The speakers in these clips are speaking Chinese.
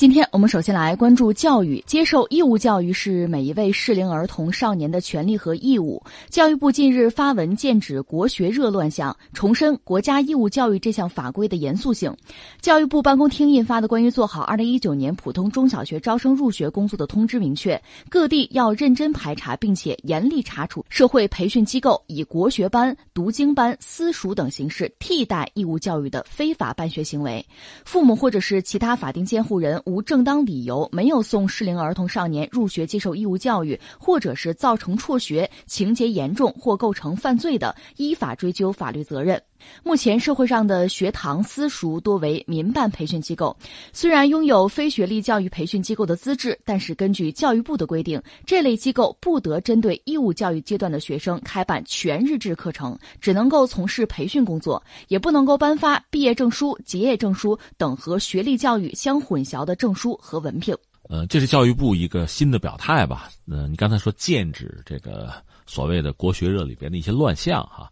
今天我们首先来关注教育。接受义务教育是每一位适龄儿童少年的权利和义务。教育部近日发文剑指国学热乱象，重申国家义务教育这项法规的严肃性。教育部办公厅印发的关于做好二零一九年普通中小学招生入学工作的通知明确，各地要认真排查并且严厉查处社会培训机构以国学班、读经班、私塾等形式替代义务教育的非法办学行为。父母或者是其他法定监护人。无正当理由没有送适龄儿童少年入学接受义务教育，或者是造成辍学，情节严重或构成犯罪的，依法追究法律责任。目前社会上的学堂私塾多为民办培训机构，虽然拥有非学历教育培训机构的资质，但是根据教育部的规定，这类机构不得针对义务教育阶段的学生开办全日制课程，只能够从事培训工作，也不能够颁发毕业证书、结业证书等和学历教育相混淆的证书和文凭。呃，这是教育部一个新的表态吧？嗯，你刚才说剑指这个所谓的国学热里边的一些乱象哈。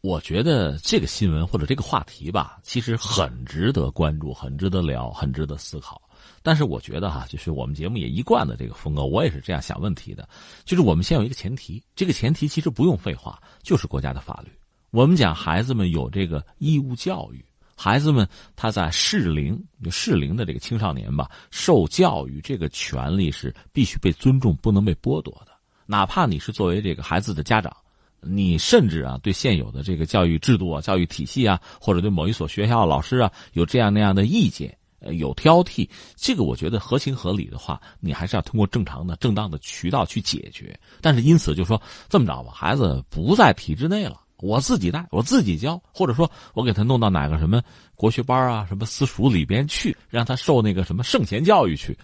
我觉得这个新闻或者这个话题吧，其实很值得关注，很值得聊，很值得思考。但是我觉得哈，就是我们节目也一贯的这个风格，我也是这样想问题的。就是我们先有一个前提，这个前提其实不用废话，就是国家的法律。我们讲孩子们有这个义务教育，孩子们他在适龄适龄的这个青少年吧，受教育这个权利是必须被尊重，不能被剥夺的。哪怕你是作为这个孩子的家长。你甚至啊，对现有的这个教育制度啊、教育体系啊，或者对某一所学校老师啊，有这样那样的意见，呃，有挑剔，这个我觉得合情合理的话，你还是要通过正常的、正当的渠道去解决。但是因此就说这么着吧，孩子不在体制内了，我自己带，我自己教，或者说我给他弄到哪个什么国学班啊、什么私塾里边去，让他受那个什么圣贤教育去。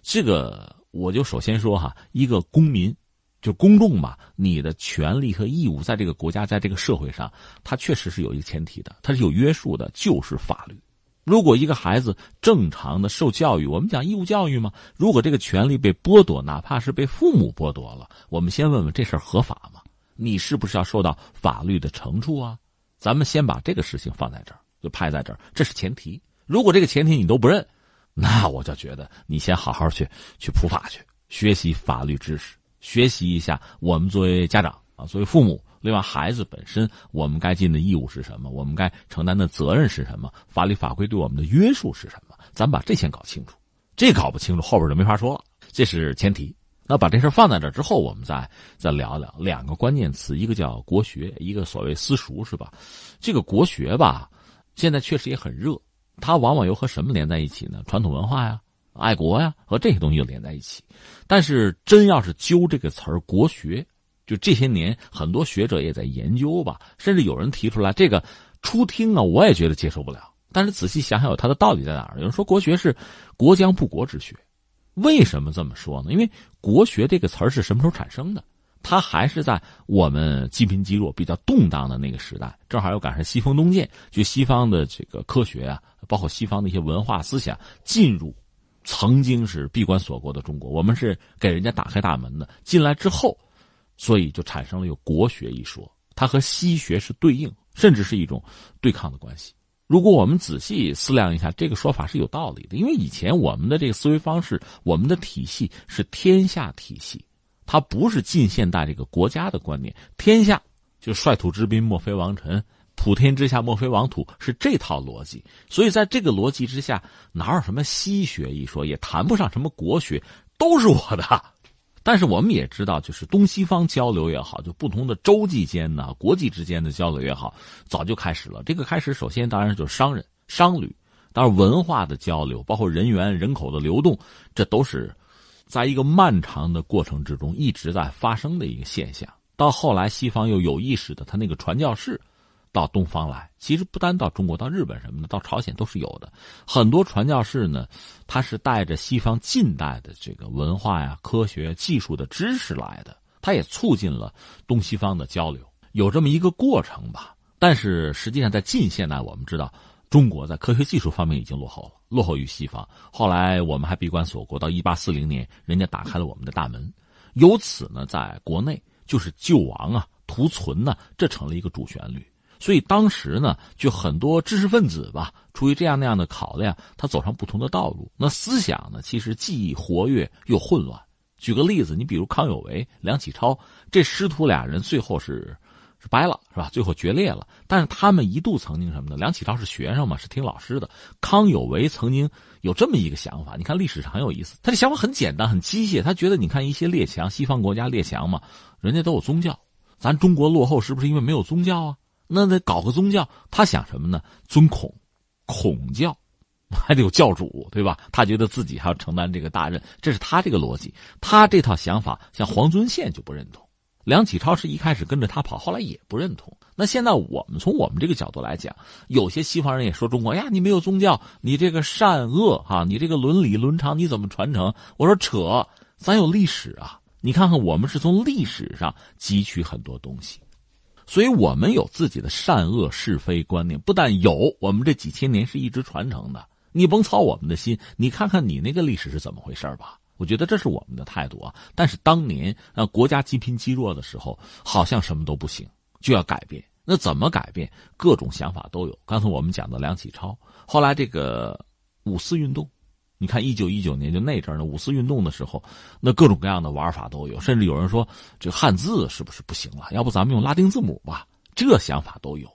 这个我就首先说哈，一个公民。就公众嘛，你的权利和义务在这个国家，在这个社会上，它确实是有一个前提的，它是有约束的，就是法律。如果一个孩子正常的受教育，我们讲义务教育嘛，如果这个权利被剥夺，哪怕是被父母剥夺了，我们先问问这事儿合法吗？你是不是要受到法律的惩处啊？咱们先把这个事情放在这儿，就拍在这儿，这是前提。如果这个前提你都不认，那我就觉得你先好好去去普法去，学习法律知识。学习一下，我们作为家长啊，作为父母，另外孩子本身，我们该尽的义务是什么？我们该承担的责任是什么？法律法规对我们的约束是什么？咱把这先搞清楚，这搞不清楚，后边就没法说了。这是前提。那把这事放在这之后，我们再再聊聊两个关键词，一个叫国学，一个所谓私塾，是吧？这个国学吧，现在确实也很热，它往往又和什么连在一起呢？传统文化呀。爱国呀，和这些东西又连在一起。但是，真要是揪这个词儿“国学”，就这些年很多学者也在研究吧，甚至有人提出来这个初听啊，我也觉得接受不了。但是仔细想想，有它的道理在哪儿？有人说国学是国将不国之学，为什么这么说呢？因为“国学”这个词儿是什么时候产生的？它还是在我们积贫积弱、比较动荡的那个时代，正好又赶上西风东渐，就西方的这个科学啊，包括西方的一些文化思想进入。曾经是闭关锁国的中国，我们是给人家打开大门的。进来之后，所以就产生了有国学一说，它和西学是对应，甚至是一种对抗的关系。如果我们仔细思量一下，这个说法是有道理的。因为以前我们的这个思维方式，我们的体系是天下体系，它不是近现代这个国家的观念。天下就率土之滨，莫非王臣。普天之下莫非王土是这套逻辑，所以在这个逻辑之下，哪有什么西学一说，也谈不上什么国学，都是我的。但是我们也知道，就是东西方交流也好，就不同的洲际间呢、国际之间的交流也好，早就开始了。这个开始，首先当然就是商人、商旅，当然文化的交流，包括人员、人口的流动，这都是在一个漫长的过程之中一直在发生的一个现象。到后来，西方又有意识的，他那个传教士。到东方来，其实不单到中国，到日本什么的，到朝鲜都是有的。很多传教士呢，他是带着西方近代的这个文化呀、科学技术的知识来的，他也促进了东西方的交流，有这么一个过程吧。但是实际上，在近现代，我们知道中国在科学技术方面已经落后了，落后于西方。后来我们还闭关锁国，到一八四零年，人家打开了我们的大门，由此呢，在国内就是救亡啊、图存呢，这成了一个主旋律。所以当时呢，就很多知识分子吧，出于这样那样的考量，他走上不同的道路。那思想呢，其实既活跃又混乱。举个例子，你比如康有为、梁启超这师徒俩人，最后是是掰了，是吧？最后决裂了。但是他们一度曾经什么呢？梁启超是学生嘛，是听老师的。康有为曾经有这么一个想法，你看历史上很有意思。他的想法很简单，很机械。他觉得，你看一些列强，西方国家列强嘛，人家都有宗教，咱中国落后是不是因为没有宗教啊？那得搞个宗教，他想什么呢？尊孔，孔教，还得有教主，对吧？他觉得自己还要承担这个大任，这是他这个逻辑。他这套想法，像黄遵宪就不认同。梁启超是一开始跟着他跑，后来也不认同。那现在我们从我们这个角度来讲，有些西方人也说中国呀，你没有宗教，你这个善恶哈，你这个伦理伦常你怎么传承？我说扯，咱有历史啊，你看看我们是从历史上汲取很多东西。所以我们有自己的善恶是非观念，不但有，我们这几千年是一直传承的。你甭操我们的心，你看看你那个历史是怎么回事吧？我觉得这是我们的态度啊。但是当年啊，国家积贫积弱的时候，好像什么都不行，就要改变。那怎么改变？各种想法都有。刚才我们讲的梁启超，后来这个五四运动。你看，一九一九年就那阵儿呢，五四运动的时候，那各种各样的玩法都有，甚至有人说这汉字是不是不行了？要不咱们用拉丁字母吧？这想法都有。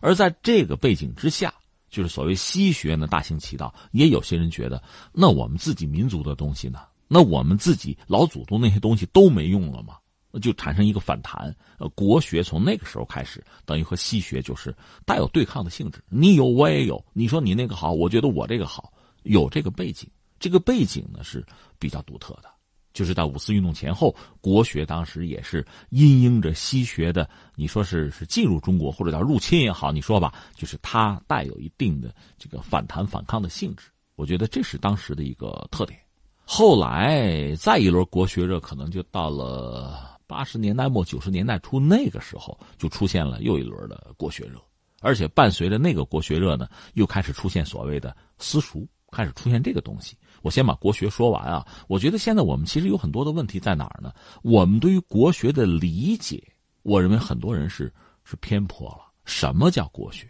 而在这个背景之下，就是所谓西学呢大行其道，也有些人觉得，那我们自己民族的东西呢？那我们自己老祖宗那些东西都没用了吗？就产生一个反弹。呃，国学从那个时候开始，等于和西学就是带有对抗的性质。你有我也有，你说你那个好，我觉得我这个好。有这个背景，这个背景呢是比较独特的，就是在五四运动前后，国学当时也是因应着西学的，你说是是进入中国或者叫入侵也好，你说吧，就是它带有一定的这个反弹反抗的性质。我觉得这是当时的一个特点。后来再一轮国学热，可能就到了八十年代末九十年代初，那个时候就出现了又一轮的国学热，而且伴随着那个国学热呢，又开始出现所谓的私塾。开始出现这个东西，我先把国学说完啊。我觉得现在我们其实有很多的问题在哪儿呢？我们对于国学的理解，我认为很多人是是偏颇了。什么叫国学？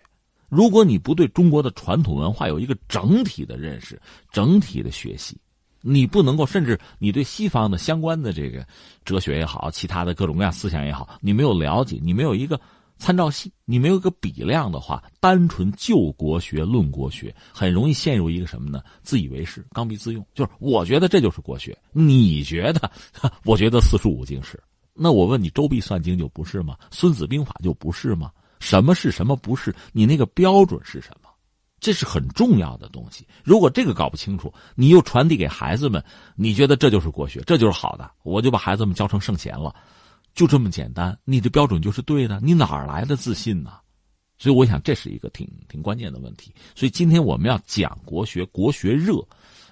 如果你不对中国的传统文化有一个整体的认识、整体的学习，你不能够，甚至你对西方的相关的这个哲学也好，其他的各种各样思想也好，你没有了解，你没有一个。参照系，你没有个比量的话，单纯就国学论国学，很容易陷入一个什么呢？自以为是、刚愎自用。就是我觉得这就是国学，你觉得？我觉得四书五经是。那我问你，《周必算经》就不是吗？《孙子兵法》就不是吗？什么是什么不是？你那个标准是什么？这是很重要的东西。如果这个搞不清楚，你又传递给孩子们，你觉得这就是国学，这就是好的，我就把孩子们教成圣贤了。就这么简单，你的标准就是对的，你哪来的自信呢？所以我想这是一个挺挺关键的问题。所以今天我们要讲国学，国学热，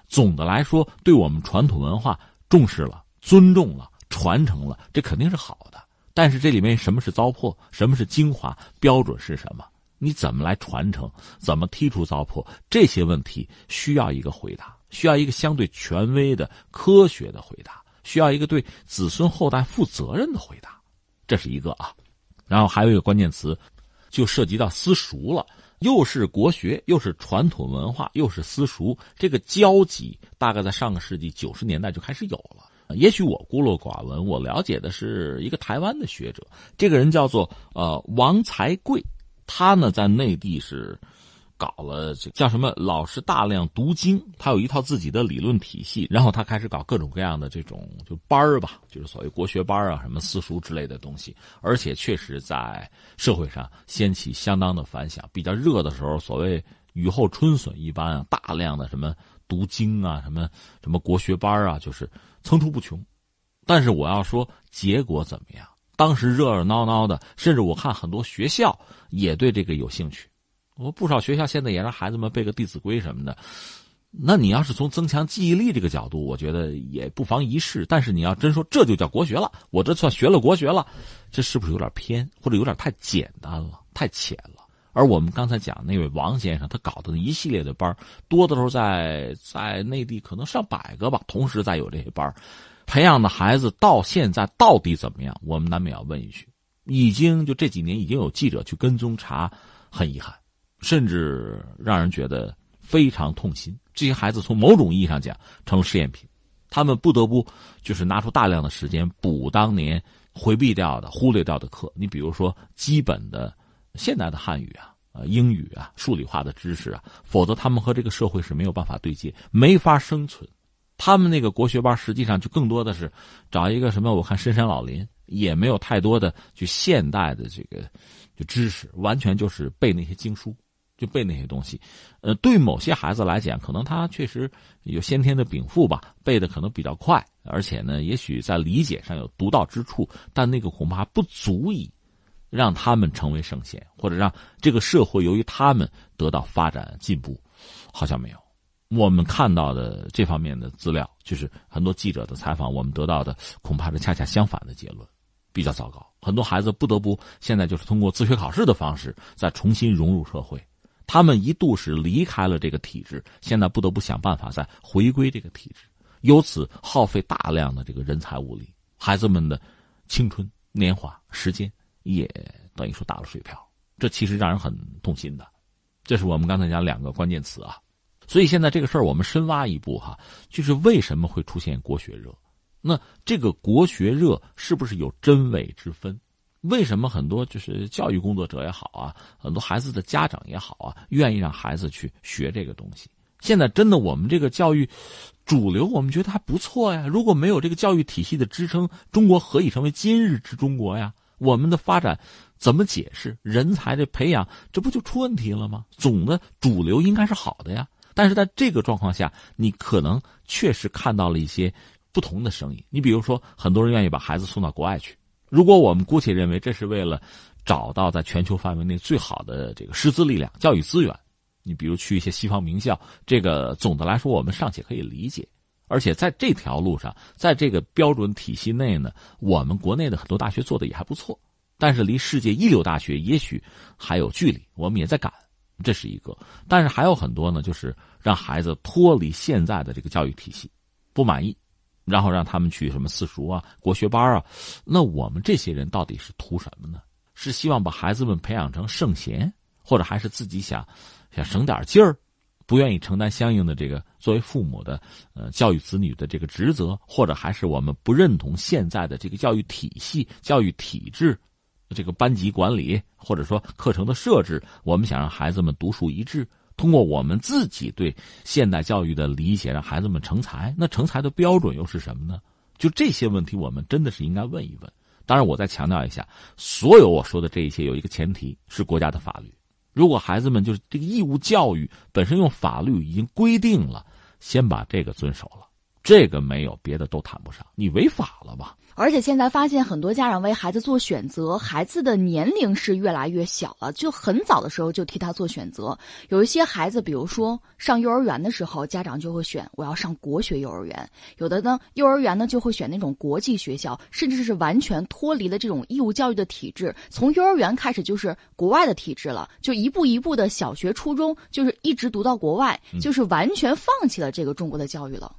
总的来说，对我们传统文化重视了、尊重了、传承了，这肯定是好的。但是这里面什么是糟粕，什么是精华，标准是什么？你怎么来传承？怎么剔除糟粕？这些问题需要一个回答，需要一个相对权威的、科学的回答。需要一个对子孙后代负责任的回答，这是一个啊。然后还有一个关键词，就涉及到私塾了，又是国学，又是传统文化，又是私塾，这个交集大概在上个世纪九十年代就开始有了。也许我孤陋寡闻，我了解的是一个台湾的学者，这个人叫做呃王才贵，他呢在内地是。搞了这叫什么？老师大量读经，他有一套自己的理论体系，然后他开始搞各种各样的这种就班儿吧，就是所谓国学班啊，什么私塾之类的东西，而且确实在社会上掀起相当的反响。比较热的时候，所谓雨后春笋一般啊，大量的什么读经啊，什么什么国学班啊，就是层出不穷。但是我要说结果怎么样？当时热热闹闹的，甚至我看很多学校也对这个有兴趣。我不少学校现在也让孩子们背个《弟子规》什么的，那你要是从增强记忆力这个角度，我觉得也不妨一试。但是你要真说这就叫国学了，我这算学了国学了，这是不是有点偏，或者有点太简单了、太浅了？而我们刚才讲那位王先生，他搞的一系列的班，多的时候在在内地可能上百个吧，同时在有这些班，培养的孩子到现在到底怎么样？我们难免要问一句。已经就这几年已经有记者去跟踪查，很遗憾，甚至让人觉得非常痛心。这些孩子从某种意义上讲成了试验品，他们不得不就是拿出大量的时间补当年回避掉的、忽略掉的课。你比如说基本的现代的汉语啊、呃英语啊、数理化的知识啊，否则他们和这个社会是没有办法对接，没法生存。他们那个国学班实际上就更多的是找一个什么？我看深山老林，也没有太多的就现代的这个就知识，完全就是背那些经书。就背那些东西，呃，对某些孩子来讲，可能他确实有先天的禀赋吧，背的可能比较快，而且呢，也许在理解上有独到之处，但那个恐怕不足以让他们成为圣贤，或者让这个社会由于他们得到发展进步，好像没有。我们看到的这方面的资料，就是很多记者的采访，我们得到的恐怕是恰恰相反的结论，比较糟糕。很多孩子不得不现在就是通过自学考试的方式，再重新融入社会。他们一度是离开了这个体制，现在不得不想办法再回归这个体制，由此耗费大量的这个人才物力，孩子们的青春年华时间也等于说打了水漂，这其实让人很痛心的。这是我们刚才讲两个关键词啊，所以现在这个事儿我们深挖一步哈，就是为什么会出现国学热？那这个国学热是不是有真伪之分？为什么很多就是教育工作者也好啊，很多孩子的家长也好啊，愿意让孩子去学这个东西？现在真的我们这个教育主流，我们觉得还不错呀。如果没有这个教育体系的支撑，中国何以成为今日之中国呀？我们的发展怎么解释？人才的培养，这不就出问题了吗？总的主流应该是好的呀，但是在这个状况下，你可能确实看到了一些不同的声音。你比如说，很多人愿意把孩子送到国外去。如果我们姑且认为这是为了找到在全球范围内最好的这个师资力量、教育资源，你比如去一些西方名校，这个总的来说我们尚且可以理解。而且在这条路上，在这个标准体系内呢，我们国内的很多大学做的也还不错，但是离世界一流大学也许还有距离，我们也在赶，这是一个。但是还有很多呢，就是让孩子脱离现在的这个教育体系，不满意。然后让他们去什么私塾啊、国学班啊，那我们这些人到底是图什么呢？是希望把孩子们培养成圣贤，或者还是自己想想省点劲儿，不愿意承担相应的这个作为父母的呃教育子女的这个职责，或者还是我们不认同现在的这个教育体系、教育体制，这个班级管理或者说课程的设置，我们想让孩子们独树一帜。通过我们自己对现代教育的理解，让孩子们成才。那成才的标准又是什么呢？就这些问题，我们真的是应该问一问。当然，我再强调一下，所有我说的这一切有一个前提是国家的法律。如果孩子们就是这个义务教育本身用法律已经规定了，先把这个遵守了，这个没有别的都谈不上。你违法了吧？而且现在发现很多家长为孩子做选择，孩子的年龄是越来越小了，就很早的时候就替他做选择。有一些孩子，比如说上幼儿园的时候，家长就会选我要上国学幼儿园；有的呢，幼儿园呢就会选那种国际学校，甚至是完全脱离了这种义务教育的体制，从幼儿园开始就是国外的体制了，就一步一步的小学、初中就是一直读到国外，就是完全放弃了这个中国的教育了。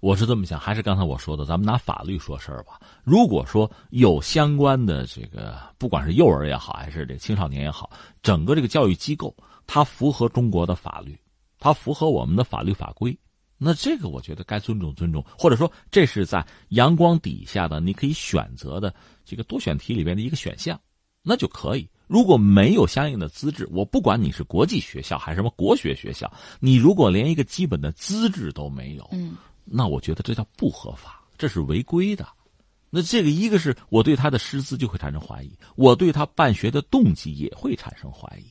我是这么想，还是刚才我说的，咱们拿法律说事儿吧。如果说有相关的这个，不管是幼儿也好，还是这青少年也好，整个这个教育机构它符合中国的法律，它符合我们的法律法规，那这个我觉得该尊重尊重，或者说这是在阳光底下的你可以选择的这个多选题里边的一个选项，那就可以。如果没有相应的资质，我不管你是国际学校还是什么国学学校，你如果连一个基本的资质都没有，嗯。那我觉得这叫不合法，这是违规的。那这个一个是我对他的师资就会产生怀疑，我对他办学的动机也会产生怀疑。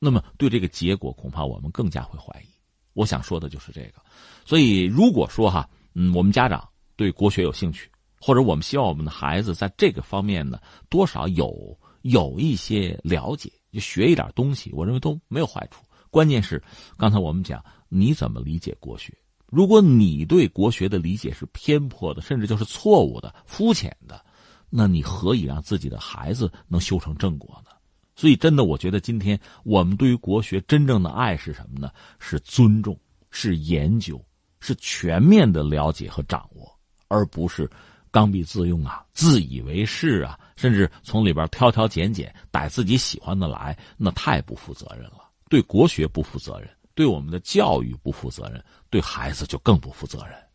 那么对这个结果，恐怕我们更加会怀疑。我想说的就是这个。所以如果说哈，嗯，我们家长对国学有兴趣，或者我们希望我们的孩子在这个方面呢，多少有有一些了解，就学一点东西，我认为都没有坏处。关键是刚才我们讲，你怎么理解国学？如果你对国学的理解是偏颇的，甚至就是错误的、肤浅的，那你何以让自己的孩子能修成正果呢？所以，真的，我觉得今天我们对于国学真正的爱是什么呢？是尊重，是研究，是全面的了解和掌握，而不是刚愎自用啊，自以为是啊，甚至从里边挑挑拣拣逮自己喜欢的来，那太不负责任了，对国学不负责任，对我们的教育不负责任，对孩子就更不负责任。